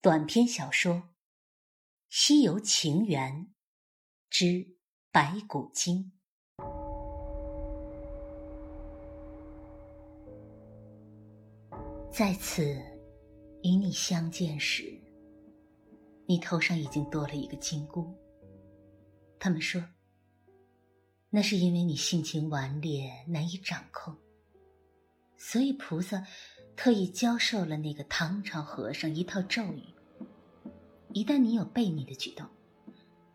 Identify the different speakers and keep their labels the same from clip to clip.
Speaker 1: 短篇小说《西游情缘之白骨精》。在此与你相见时，你头上已经多了一个金箍。他们说，那是因为你性情顽劣，难以掌控，所以菩萨。特意教授了那个唐朝和尚一套咒语。一旦你有悖逆的举动，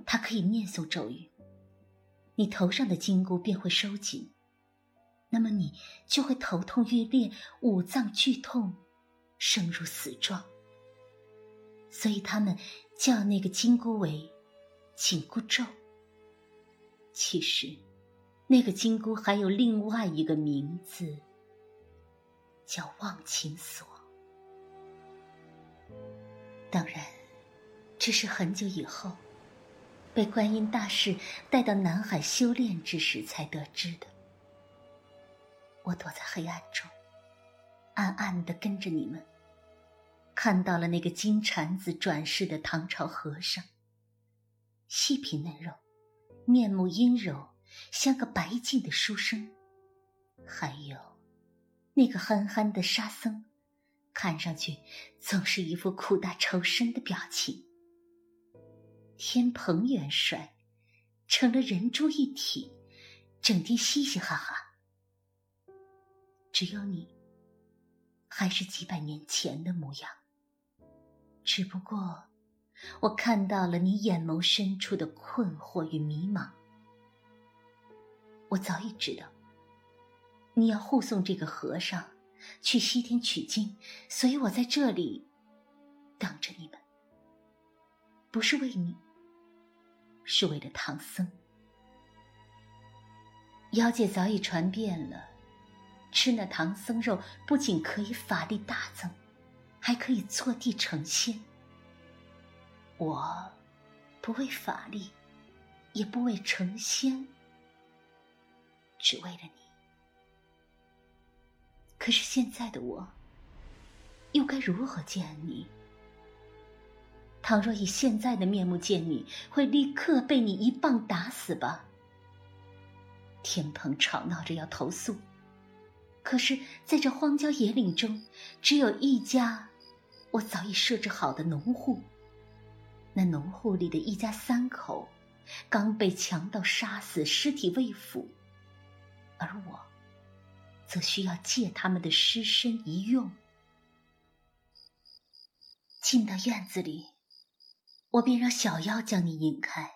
Speaker 1: 他可以念诵咒语，你头上的金箍便会收紧，那么你就会头痛欲裂、五脏剧痛、生如死状。所以他们叫那个金箍为紧箍咒。其实，那个金箍还有另外一个名字。叫忘情锁。当然，这是很久以后，被观音大士带到南海修炼之时才得知的。我躲在黑暗中，暗暗的跟着你们，看到了那个金蝉子转世的唐朝和尚，细皮嫩肉，面目阴柔，像个白净的书生，还有。那个憨憨的沙僧，看上去总是一副苦大仇深的表情。天蓬元帅成了人猪一体，整天嘻嘻哈哈。只有你，还是几百年前的模样。只不过，我看到了你眼眸深处的困惑与迷茫。我早已知道。你要护送这个和尚去西天取经，所以我在这里等着你们。不是为你，是为了唐僧。妖界早已传遍了，吃那唐僧肉不仅可以法力大增，还可以坐地成仙。我不为法力，也不为成仙，只为了你。可是现在的我，又该如何见你？倘若以现在的面目见你，会立刻被你一棒打死吧？天蓬吵闹着要投诉，可是在这荒郊野岭中，只有一家我早已设置好的农户。那农户里的一家三口，刚被强盗杀死，尸体未腐，而我。则需要借他们的尸身一用。进到院子里，我便让小妖将你引开。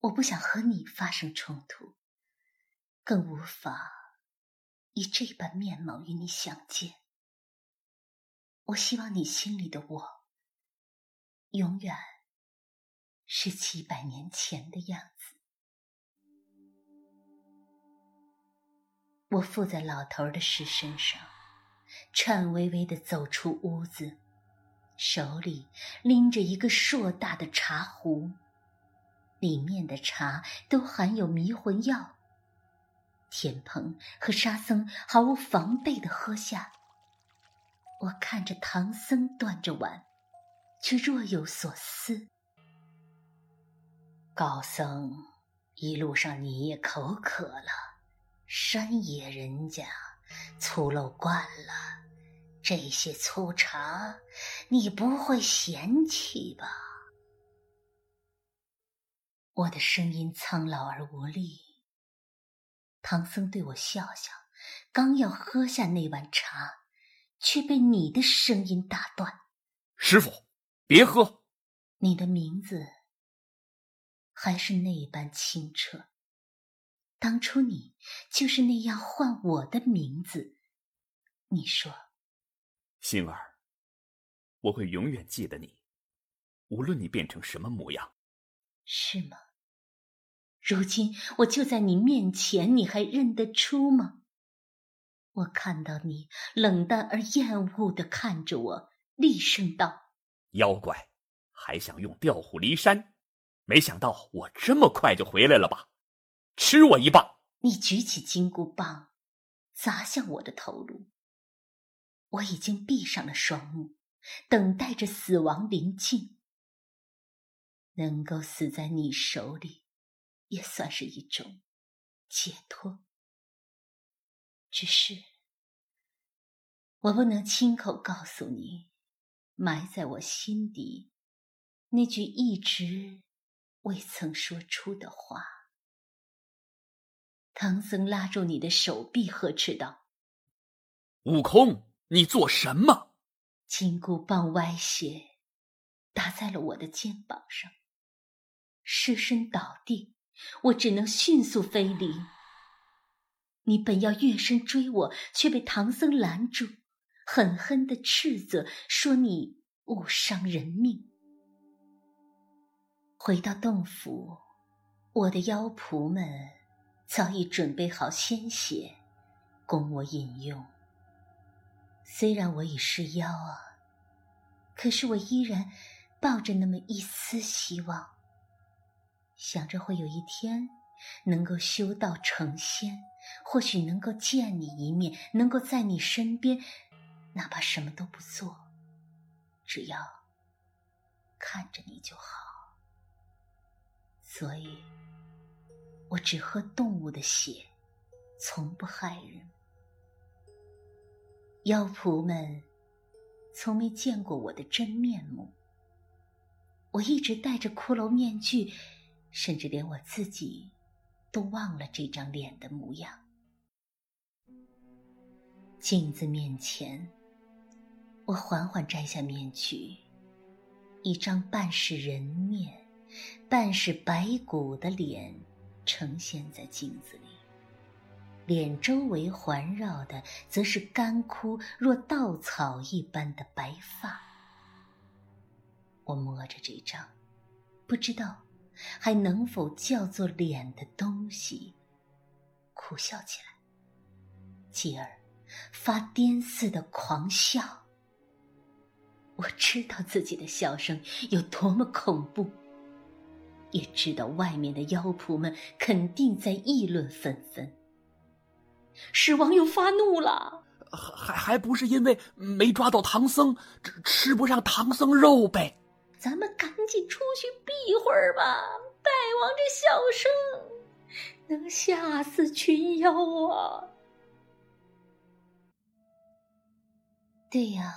Speaker 1: 我不想和你发生冲突，更无法以这般面貌与你相见。我希望你心里的我，永远是几百年前的样子。我附在老头的尸身上，颤巍巍的走出屋子，手里拎着一个硕大的茶壶，里面的茶都含有迷魂药。天蓬和沙僧毫无防备的喝下。我看着唐僧端着碗，却若有所思。高僧，一路上你也口渴了。山野人家粗陋惯了，这些粗茶你不会嫌弃吧？我的声音苍老而无力。唐僧对我笑笑，刚要喝下那碗茶，却被你的声音打断：“
Speaker 2: 师傅，别喝！
Speaker 1: 你的名字还是那般清澈。”当初你就是那样唤我的名字，你说，
Speaker 2: 星儿，我会永远记得你，无论你变成什么模样。
Speaker 1: 是吗？如今我就在你面前，你还认得出吗？我看到你冷淡而厌恶的看着我，厉声道：“
Speaker 2: 妖怪，还想用调虎离山？没想到我这么快就回来了吧？”吃我一棒！
Speaker 1: 你举起金箍棒，砸向我的头颅。我已经闭上了双目，等待着死亡临近。能够死在你手里，也算是一种解脱。只是，我不能亲口告诉你，埋在我心底那句一直未曾说出的话。唐僧拉住你的手臂，呵斥道：“
Speaker 2: 悟空，你做什么？”
Speaker 1: 金箍棒歪斜，打在了我的肩膀上。失身倒地，我只能迅速飞离。你本要跃身追我，却被唐僧拦住，狠狠的斥责说：“你误伤人命。”回到洞府，我的妖仆们早已准备好鲜血，供我饮用。虽然我已是妖啊，可是我依然抱着那么一丝希望。想着会有一天能够修道成仙，或许能够见你一面，能够在你身边，哪怕什么都不做，只要看着你就好。所以，我只喝动物的血，从不害人。妖仆们从没见过我的真面目，我一直戴着骷髅面具。甚至连我自己都忘了这张脸的模样。镜子面前，我缓缓摘下面具，一张半是人面、半是白骨的脸呈现在镜子里，脸周围环绕的则是干枯若稻草一般的白发。我摸着这张，不知道。还能否叫做脸的东西？苦笑起来，继而发癫似的狂笑。我知道自己的笑声有多么恐怖，也知道外面的妖仆们肯定在议论纷纷。狮王又发怒了，
Speaker 2: 还还不是因为没抓到唐僧，吃吃不上唐僧肉呗。
Speaker 1: 咱们赶紧出去避会儿吧！大王这笑声能吓死群妖啊！对呀，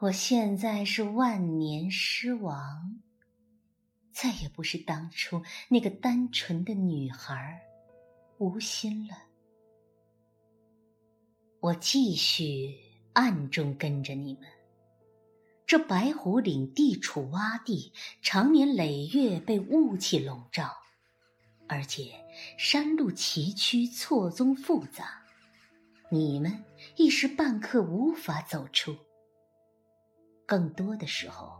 Speaker 1: 我现在是万年狮王，再也不是当初那个单纯的女孩，无心了。我继续暗中跟着你们。这白虎岭地处洼地，常年累月被雾气笼罩，而且山路崎岖，错综复杂，你们一时半刻无法走出。更多的时候，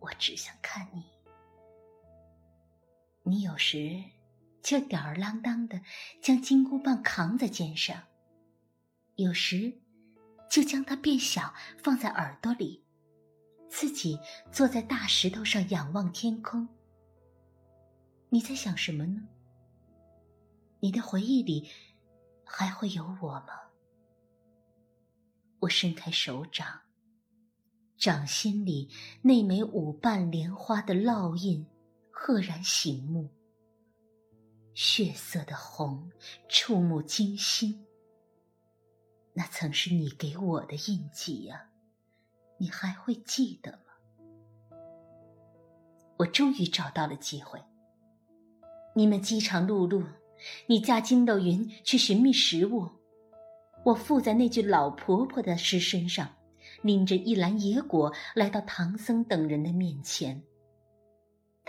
Speaker 1: 我只想看你。你有时就吊儿郎当的将金箍棒扛在肩上，有时。就将它变小，放在耳朵里，自己坐在大石头上仰望天空。你在想什么呢？你的回忆里还会有我吗？我伸开手掌，掌心里那枚五瓣莲花的烙印赫然醒目，血色的红，触目惊心。那曾是你给我的印记呀，你还会记得吗？我终于找到了机会。你们饥肠辘辘，你驾筋斗云去寻觅食物，我附在那具老婆婆的尸身上，拎着一篮野果来到唐僧等人的面前。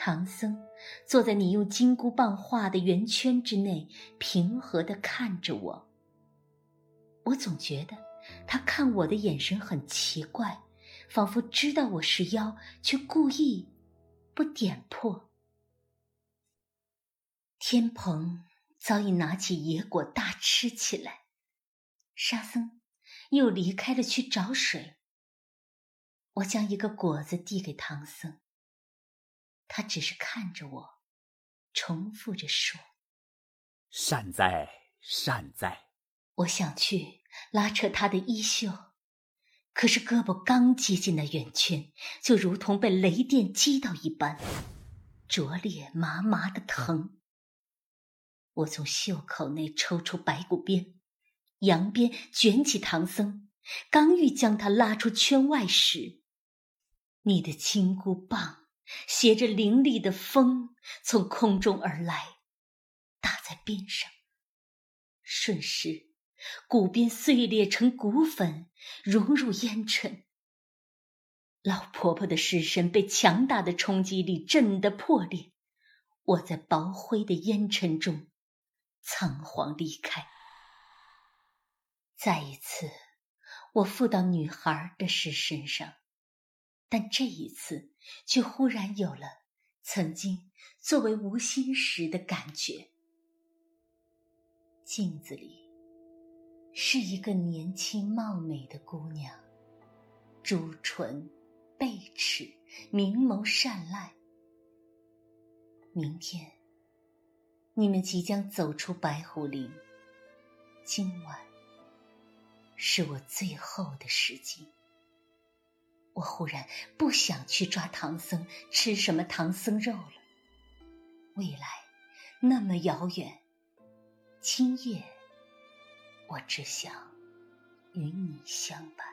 Speaker 1: 唐僧坐在你用金箍棒画的圆圈之内，平和的看着我。我总觉得他看我的眼神很奇怪，仿佛知道我是妖，却故意不点破。天蓬早已拿起野果大吃起来，沙僧又离开了去找水。我将一个果子递给唐僧，他只是看着我，重复着说：“
Speaker 2: 善哉，善哉。”
Speaker 1: 我想去拉扯他的衣袖，可是胳膊刚接近那圆圈，就如同被雷电击到一般，灼烈麻麻的疼。我从袖口内抽出白骨鞭，扬鞭卷起唐僧，刚欲将他拉出圈外时，你的金箍棒携着凌厉的风从空中而来，打在边上，瞬时。骨鞭碎裂成骨粉，融入烟尘。老婆婆的尸身被强大的冲击力震得破裂，我在薄灰的烟尘中仓皇离开。再一次，我附到女孩的尸身上，但这一次却忽然有了曾经作为无心时的感觉。镜子里。是一个年轻貌美的姑娘，朱唇、贝齿、明眸善睐。明天，你们即将走出白虎岭。今晚，是我最后的时机。我忽然不想去抓唐僧，吃什么唐僧肉了。未来那么遥远，今夜。我只想与你相伴。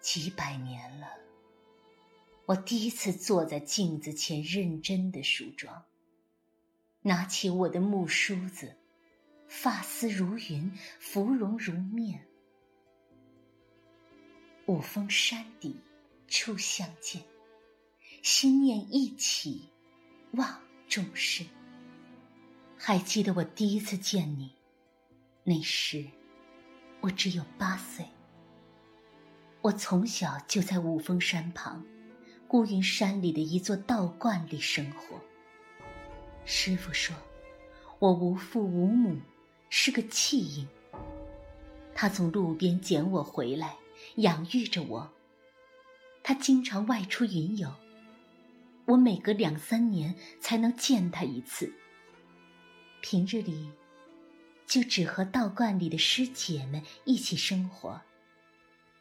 Speaker 1: 几百年了，我第一次坐在镜子前认真的梳妆，拿起我的木梳子，发丝如云，芙蓉如面。五峰山底初相见，心念一起，望众生。还记得我第一次见你，那时我只有八岁。我从小就在五峰山旁，孤云山里的一座道观里生活。师傅说，我无父无母，是个弃婴。他从路边捡我回来，养育着我。他经常外出云游，我每隔两三年才能见他一次。平日里，就只和道观里的师姐们一起生活。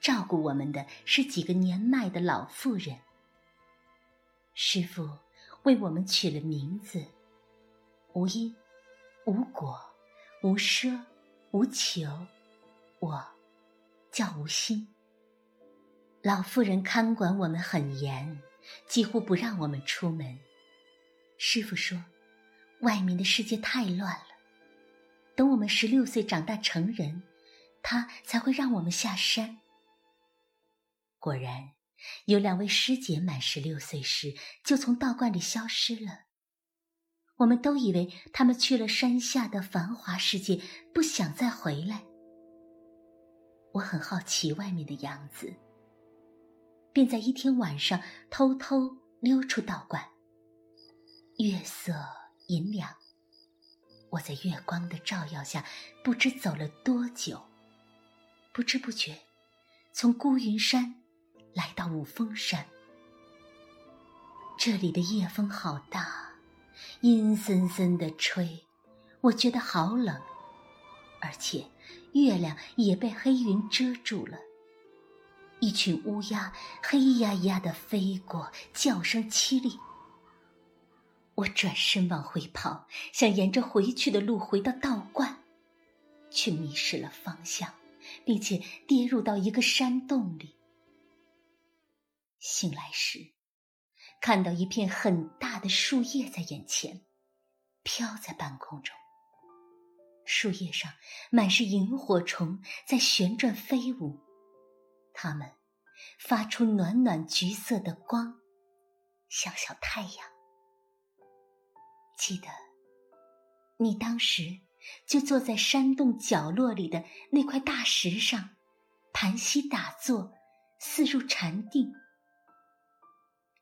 Speaker 1: 照顾我们的是几个年迈的老妇人。师傅为我们取了名字：无因、无果、无奢、无求。我叫无心。老妇人看管我们很严，几乎不让我们出门。师傅说。外面的世界太乱了，等我们十六岁长大成人，他才会让我们下山。果然，有两位师姐满十六岁时就从道观里消失了。我们都以为他们去了山下的繁华世界，不想再回来。我很好奇外面的样子，便在一天晚上偷偷溜出道观。月色。银两，我在月光的照耀下，不知走了多久。不知不觉，从孤云山来到五峰山。这里的夜风好大，阴森森的吹，我觉得好冷。而且月亮也被黑云遮住了。一群乌鸦黑压压的飞过，叫声凄厉。我转身往回跑，想沿着回去的路回到道观，却迷失了方向，并且跌入到一个山洞里。醒来时，看到一片很大的树叶在眼前，飘在半空中。树叶上满是萤火虫在旋转飞舞，它们发出暖暖橘色的光，像小太阳。记得，你当时就坐在山洞角落里的那块大石上，盘膝打坐，似入禅定。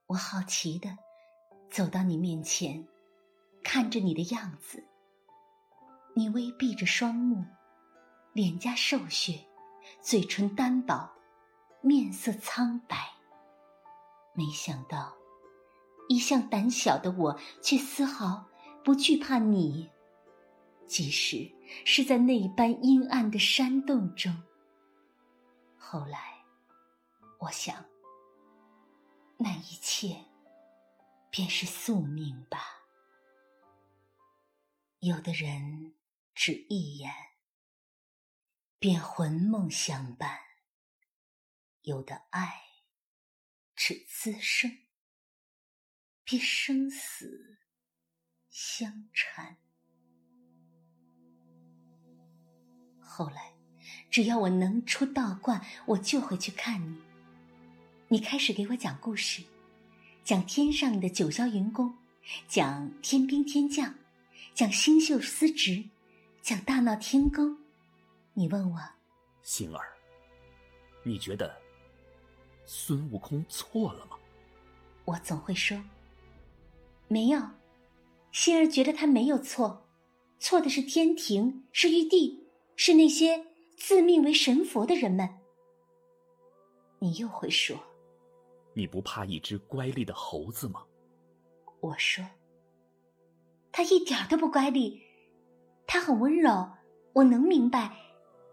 Speaker 1: 我好奇的走到你面前，看着你的样子。你微闭着双目，脸颊瘦削，嘴唇单薄，面色苍白。没想到，一向胆小的我，却丝毫。不惧怕你，即使是在那般阴暗的山洞中，后来，我想，那一切便是宿命吧。有的人只一眼，便魂梦相伴；有的爱只滋生，便生死相缠。后来。只要我能出道观，我就会去看你。你开始给我讲故事，讲天上的九霄云宫，讲天兵天将，讲星宿司职，讲大闹天宫。你问我，
Speaker 2: 星儿，你觉得孙悟空错了吗？
Speaker 1: 我总会说，没有。心儿觉得他没有错，错的是天庭，是玉帝，是那些。自命为神佛的人们，你又会说：“
Speaker 2: 你不怕一只乖戾的猴子吗？”
Speaker 1: 我说：“他一点都不乖戾，他很温柔。我能明白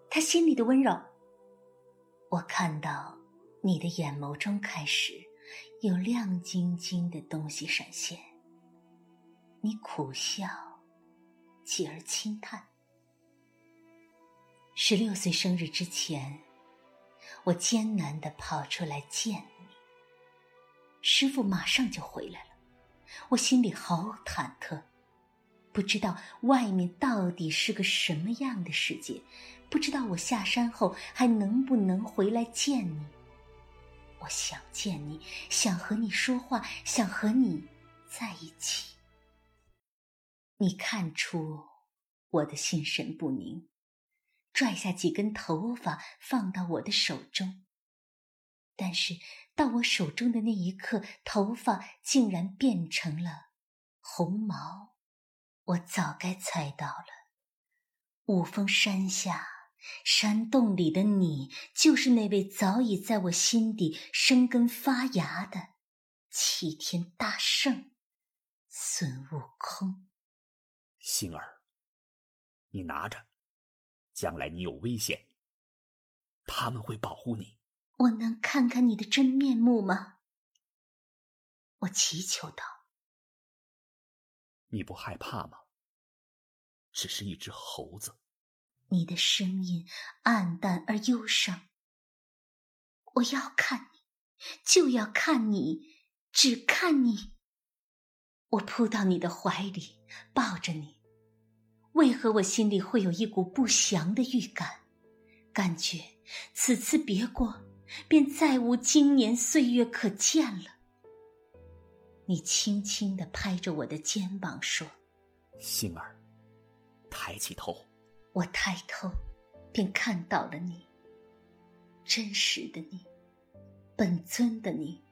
Speaker 1: 他心里的温柔。”我看到你的眼眸中开始有亮晶晶的东西闪现，你苦笑，继而轻叹。十六岁生日之前，我艰难的跑出来见你。师傅马上就回来了，我心里好忐忑，不知道外面到底是个什么样的世界，不知道我下山后还能不能回来见你。我想见你，想和你说话，想和你在一起。你看出我的心神不宁。拽下几根头发放到我的手中，但是到我手中的那一刻，头发竟然变成了红毛。我早该猜到了，五峰山下山洞里的你，就是那位早已在我心底生根发芽的齐天大圣孙悟空。
Speaker 2: 星儿，你拿着。将来你有危险，他们会保护你。
Speaker 1: 我能看看你的真面目吗？我祈求道。
Speaker 2: 你不害怕吗？只是一只猴子。
Speaker 1: 你的声音暗淡而忧伤。我要看你，就要看你，只看你。我扑到你的怀里，抱着你。为何我心里会有一股不祥的预感？感觉此次别过，便再无经年岁月可见了。你轻轻的拍着我的肩膀说：“
Speaker 2: 星儿，抬起头。”
Speaker 1: 我抬头，便看到了你，真实的你，本尊的你，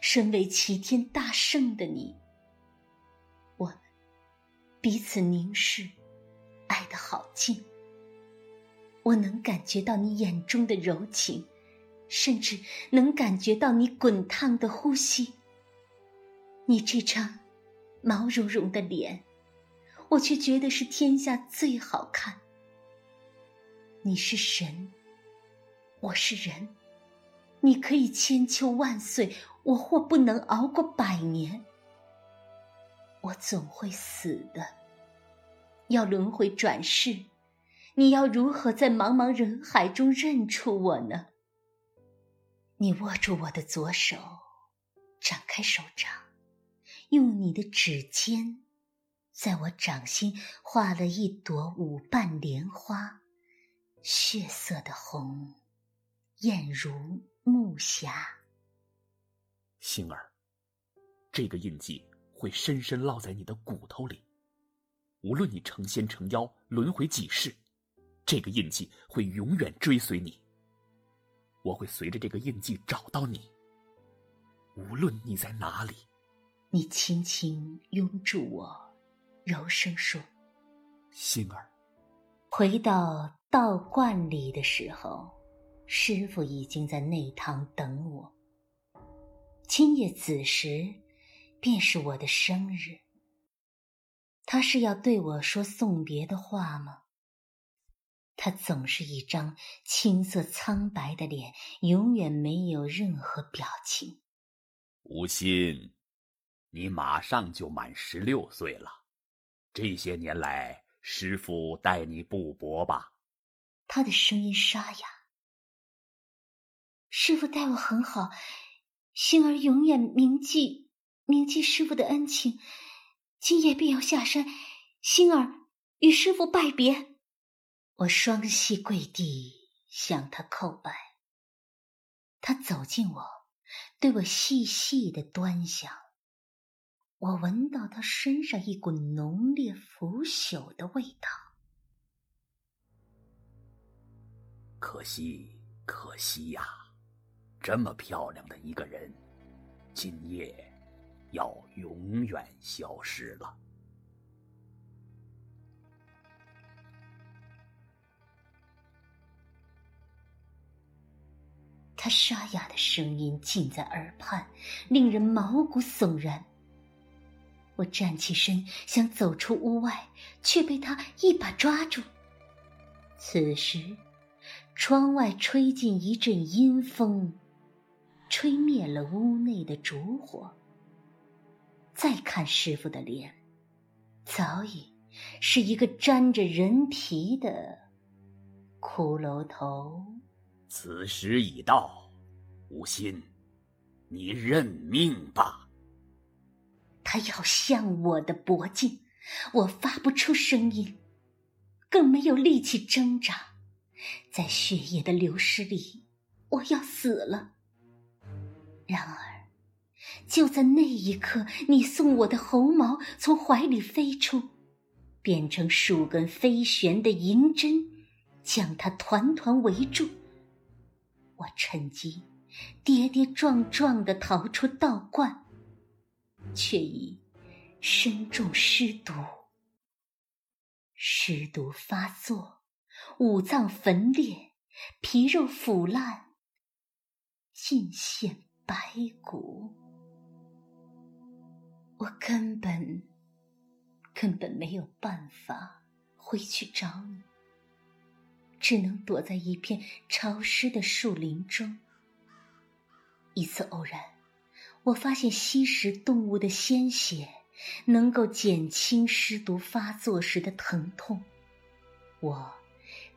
Speaker 1: 身为齐天大圣的你。我们彼此凝视。爱的好近，我能感觉到你眼中的柔情，甚至能感觉到你滚烫的呼吸。你这张毛茸茸的脸，我却觉得是天下最好看。你是神，我是人，你可以千秋万岁，我或不能熬过百年，我总会死的。要轮回转世，你要如何在茫茫人海中认出我呢？你握住我的左手，展开手掌，用你的指尖，在我掌心画了一朵五瓣莲花，血色的红，艳如暮霞。
Speaker 2: 星儿，这个印记会深深烙在你的骨头里。无论你成仙成妖，轮回几世，这个印记会永远追随你。我会随着这个印记找到你。无论你在哪里，
Speaker 1: 你轻轻拥住我，柔声说：“
Speaker 2: 星儿。”
Speaker 1: 回到到观里的时候，师傅已经在内堂等我。今夜子时，便是我的生日。他是要对我说送别的话吗？他总是一张青涩苍白的脸，永远没有任何表情。
Speaker 2: 吴昕，你马上就满十六岁了，这些年来，师傅待你不薄吧？
Speaker 1: 他的声音沙哑。师傅待我很好，星儿永远铭记铭记师傅的恩情。今夜便要下山，星儿与师傅拜别。我双膝跪地向他叩拜。他走近我，对我细细的端详。我闻到他身上一股浓烈腐朽的味道。
Speaker 2: 可惜，可惜呀！这么漂亮的一个人，今夜要永远消失了。
Speaker 1: 他沙哑的声音近在耳畔，令人毛骨悚然。我站起身想走出屋外，却被他一把抓住。此时，窗外吹进一阵阴风。吹灭了屋内的烛火。再看师傅的脸，早已是一个沾着人皮的骷髅头。
Speaker 2: 此时已到，无心，你认命吧。
Speaker 1: 他要向我的脖颈，我发不出声音，更没有力气挣扎。在血液的流失里，我要死了。然而，就在那一刻，你送我的猴毛从怀里飞出，变成数根飞旋的银针，将它团团围住。我趁机跌跌撞撞的逃出道观，却已身中尸毒。尸毒发作，五脏焚裂，皮肉腐烂，尽现。白骨，我根本根本没有办法回去找你，只能躲在一片潮湿的树林中。一次偶然，我发现吸食动物的鲜血能够减轻尸毒发作时的疼痛，我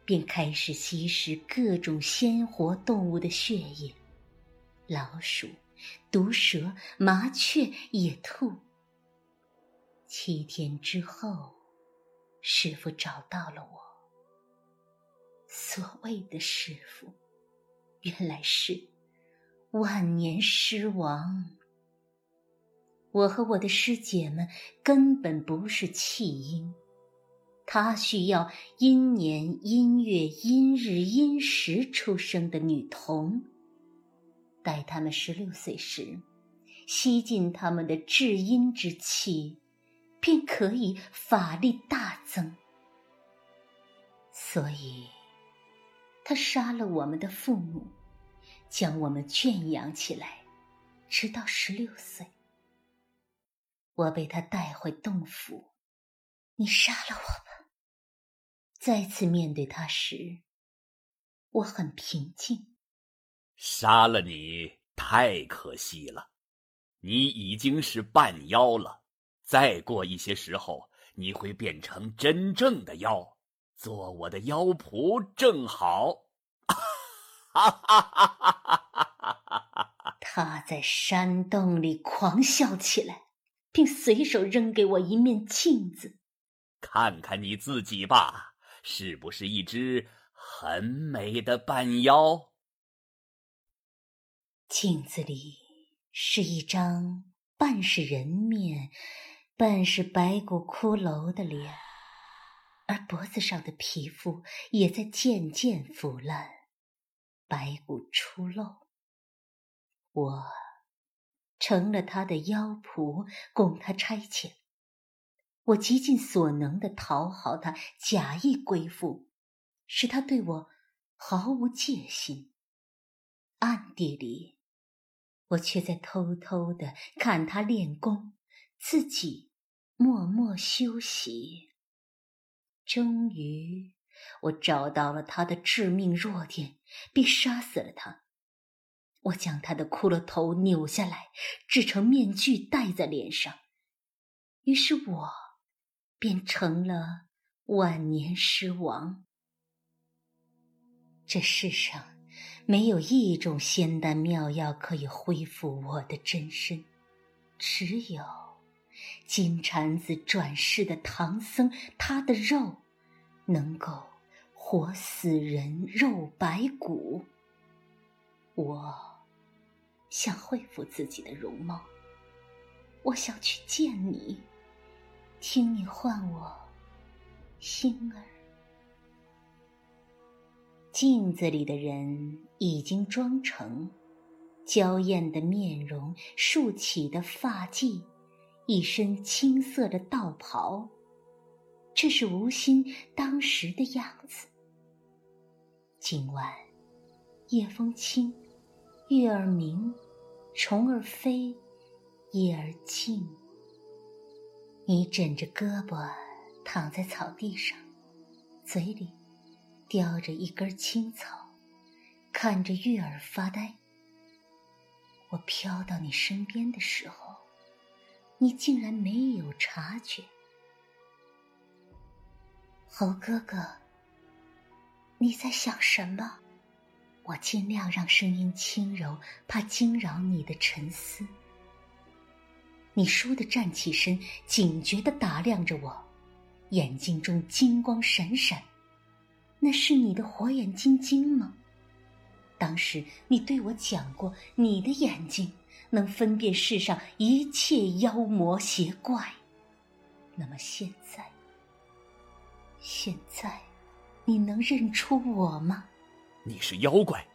Speaker 1: 便开始吸食各种鲜活动物的血液。老鼠、毒蛇、麻雀、野兔。七天之后，师傅找到了我。所谓的师傅，原来是万年尸王。我和我的师姐们根本不是弃婴，他需要阴年、阴月、阴日、阴时出生的女童。待他们十六岁时，吸尽他们的至阴之气，便可以法力大增。所以，他杀了我们的父母，将我们圈养起来，直到十六岁。我被他带回洞府，你杀了我吧。再次面对他时，我很平静。
Speaker 2: 杀了你太可惜了，你已经是半妖了。再过一些时候，你会变成真正的妖，做我的妖仆正好。哈哈哈哈
Speaker 1: 哈！他在山洞里狂笑起来，并随手扔给我一面镜子，
Speaker 2: 看看你自己吧，是不是一只很美的半妖？
Speaker 1: 镜子里是一张半是人面、半是白骨骷髅的脸，而脖子上的皮肤也在渐渐腐烂，白骨出露。我成了他的妖仆，供他差遣。我极尽所能的讨好他，假意归附，使他对我毫无戒心。暗地里。我却在偷偷的看他练功，自己默默休息。终于，我找到了他的致命弱点，并杀死了他。我将他的骷髅头扭下来，制成面具戴在脸上，于是我便成了万年尸王。这世上没有一种仙丹妙药可以恢复我的真身，只有金蝉子转世的唐僧，他的肉能够活死人肉白骨。我。想恢复自己的容貌，我想去见你，听你唤我星儿。镜子里的人已经妆成娇艳的面容、竖起的发髻、一身青色的道袍，这是吴心当时的样子。今晚夜风轻，月儿明。虫儿飞，叶儿静。你枕着胳膊躺在草地上，嘴里叼着一根青草，看着月儿发呆。我飘到你身边的时候，你竟然没有察觉。猴哥哥，你在想什么？我尽量让声音轻柔，怕惊扰你的沉思。你倏地站起身，警觉地打量着我，眼睛中金光闪闪。那是你的火眼金睛吗？当时你对我讲过，你的眼睛能分辨世上一切妖魔邪怪。那么现在，现在，你能认出我吗？
Speaker 2: 你是妖怪，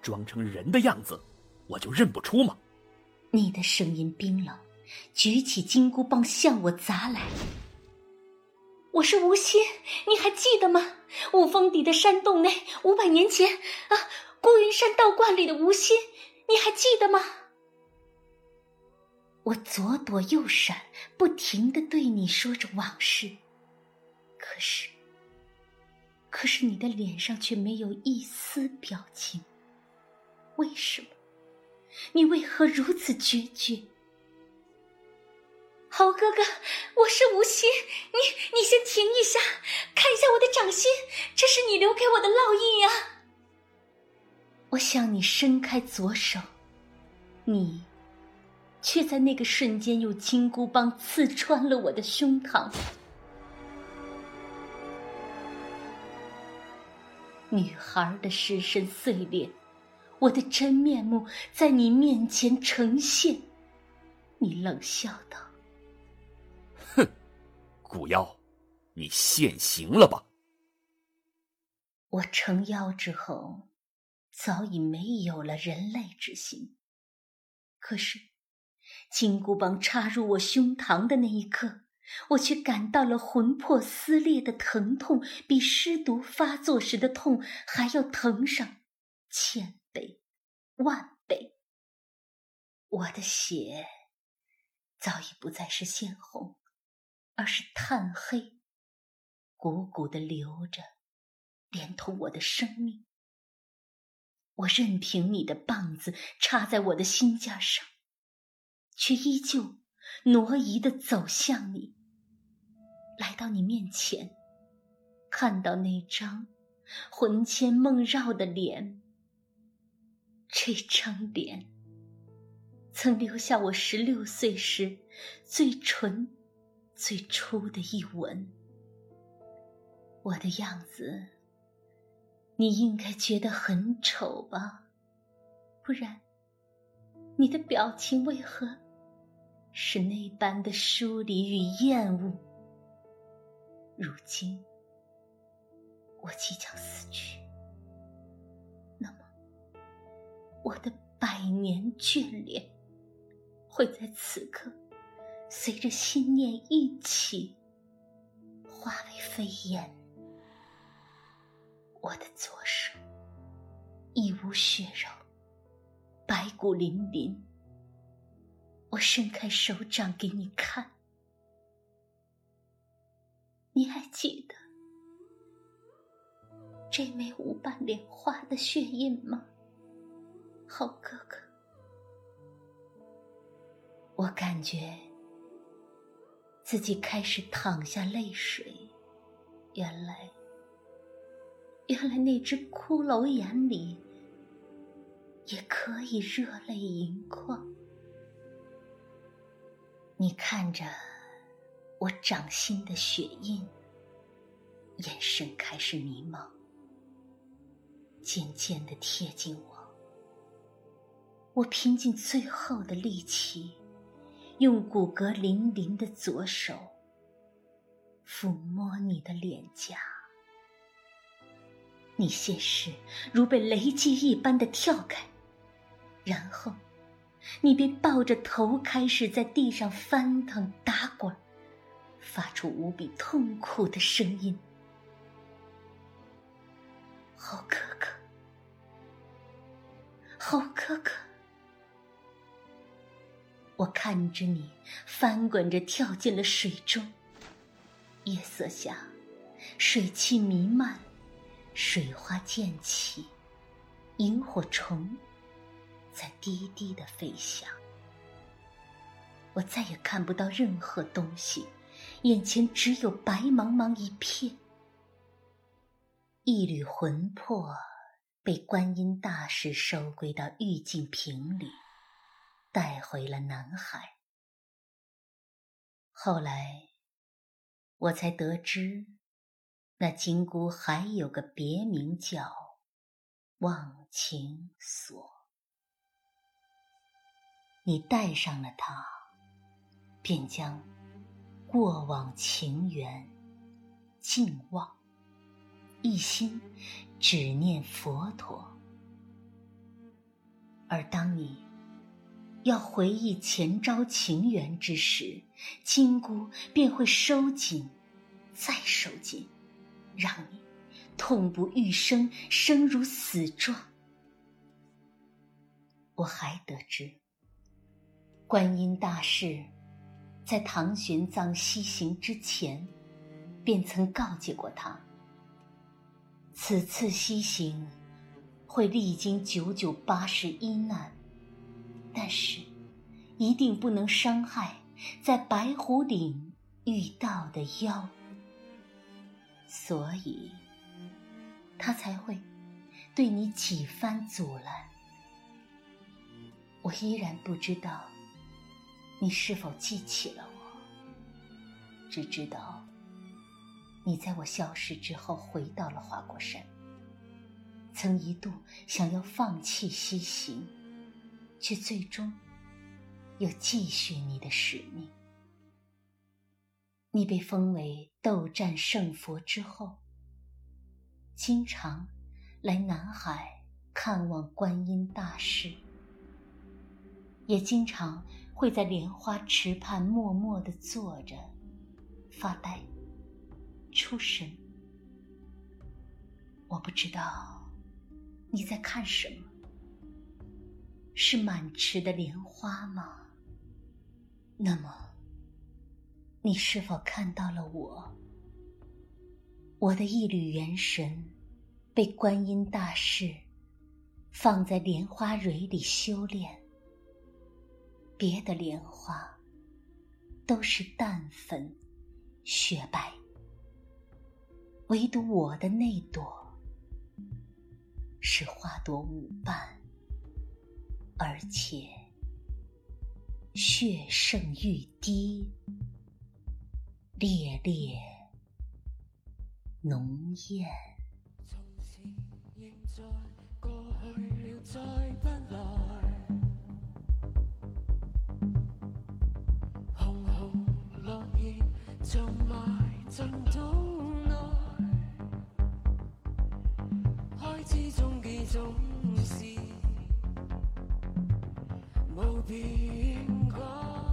Speaker 2: 装成人的样子，我就认不出吗？
Speaker 1: 你的声音冰冷，举起金箍棒向我砸来。我是吴心，你还记得吗？雾峰底的山洞内，五百年前啊，孤云山道观里的吴心，你还记得吗？我左躲右闪，不停的对你说着往事，可是。可是你的脸上却没有一丝表情，为什么？你为何如此决绝？猴哥哥，我是无心，你你先停一下，看一下我的掌心，这是你留给我的烙印呀。我向你伸开左手，你却在那个瞬间用金箍棒刺穿了我的胸膛。女孩的尸身碎裂，我的真面目在你面前呈现。你冷笑道：“，
Speaker 2: 古妖，你现形了吧？”
Speaker 1: 我成妖之后，早已没有了人类之心。可是，金箍棒插入我胸膛的那一刻。我却感到了魂魄撕裂的疼痛，比尸毒发作时的痛还要疼上千倍、万倍。我的血早已不再是鲜红，而是炭黑，汩汩的流着，连同我的生命。我任凭你的棒子插在我的心尖上，却依旧。挪移的走向你，来到你面前，看到那张魂牵梦绕的脸。这张脸曾留下我十六岁时最纯、最初的一吻。我的样子，你应该觉得很丑吧？不然，你的表情为何？是那般的疏离与厌恶。如今，我即将死去，那么，我的百年眷恋会在此刻，随着心念一起化为飞烟。我的左手已无血肉，白骨淋淋。我伸开手掌给你看，你还记得这枚五瓣莲花的血印吗？好哥哥，我感觉自己开始淌下泪水。原来，原来那只骷髅眼里也可以热泪盈眶。你看着我掌心的血印，眼神开始迷茫，渐渐的贴近我。我拼尽最后的力气，用骨骼粼粼的左手抚摸你的脸颊。你先是如被雷击一般的跳开，然后你便抱着头开始在地上翻腾打滚，发出无比痛苦的声音。好哥哥，好哥哥。我看着你翻滚着跳进了水中，夜色下，水汽弥漫，水花溅起，萤火虫在低低的飞翔。我再也看不到任何东西，眼前只有白茫茫一片。一缕魂魄被观音大士收归到玉净瓶里。带回了南海。后来，我才得知，那金箍还有个别名叫忘情锁。你戴上了它，便将过往情缘尽忘，一心只念佛陀。而当你……要回忆前朝情缘之时，金箍便会收紧，再收紧，让你痛不欲生，生如死状。我还得知，观音大士在唐玄奘西行之前，便曾告诫过他：此次西行会历经九九八十一难。但是，一定不能伤害在白虎岭遇到的妖，所以，他才会对你几番阻拦。我依然不知道你是否记起了我，只知道你在我消失之后回到了花果山，曾一度想要放弃西行。却最终又继续你的使命。你被封为斗战胜佛之后，经常来南海看望观音大士，也经常会在莲花池畔默默的坐着发呆、出神。我不知道你在看什么。是满池的莲花吗？那么，你是否看到了我？我的一缕元神，被观音大士放在莲花蕊里修炼。别的莲花都是淡粉、雪白，唯独我的那朵是花朵五瓣。而且，血盛欲滴，烈烈浓艳。
Speaker 3: 从前、现在、过去了，再不来。红红落叶，就埋进肚内，开始中几种事。变改，天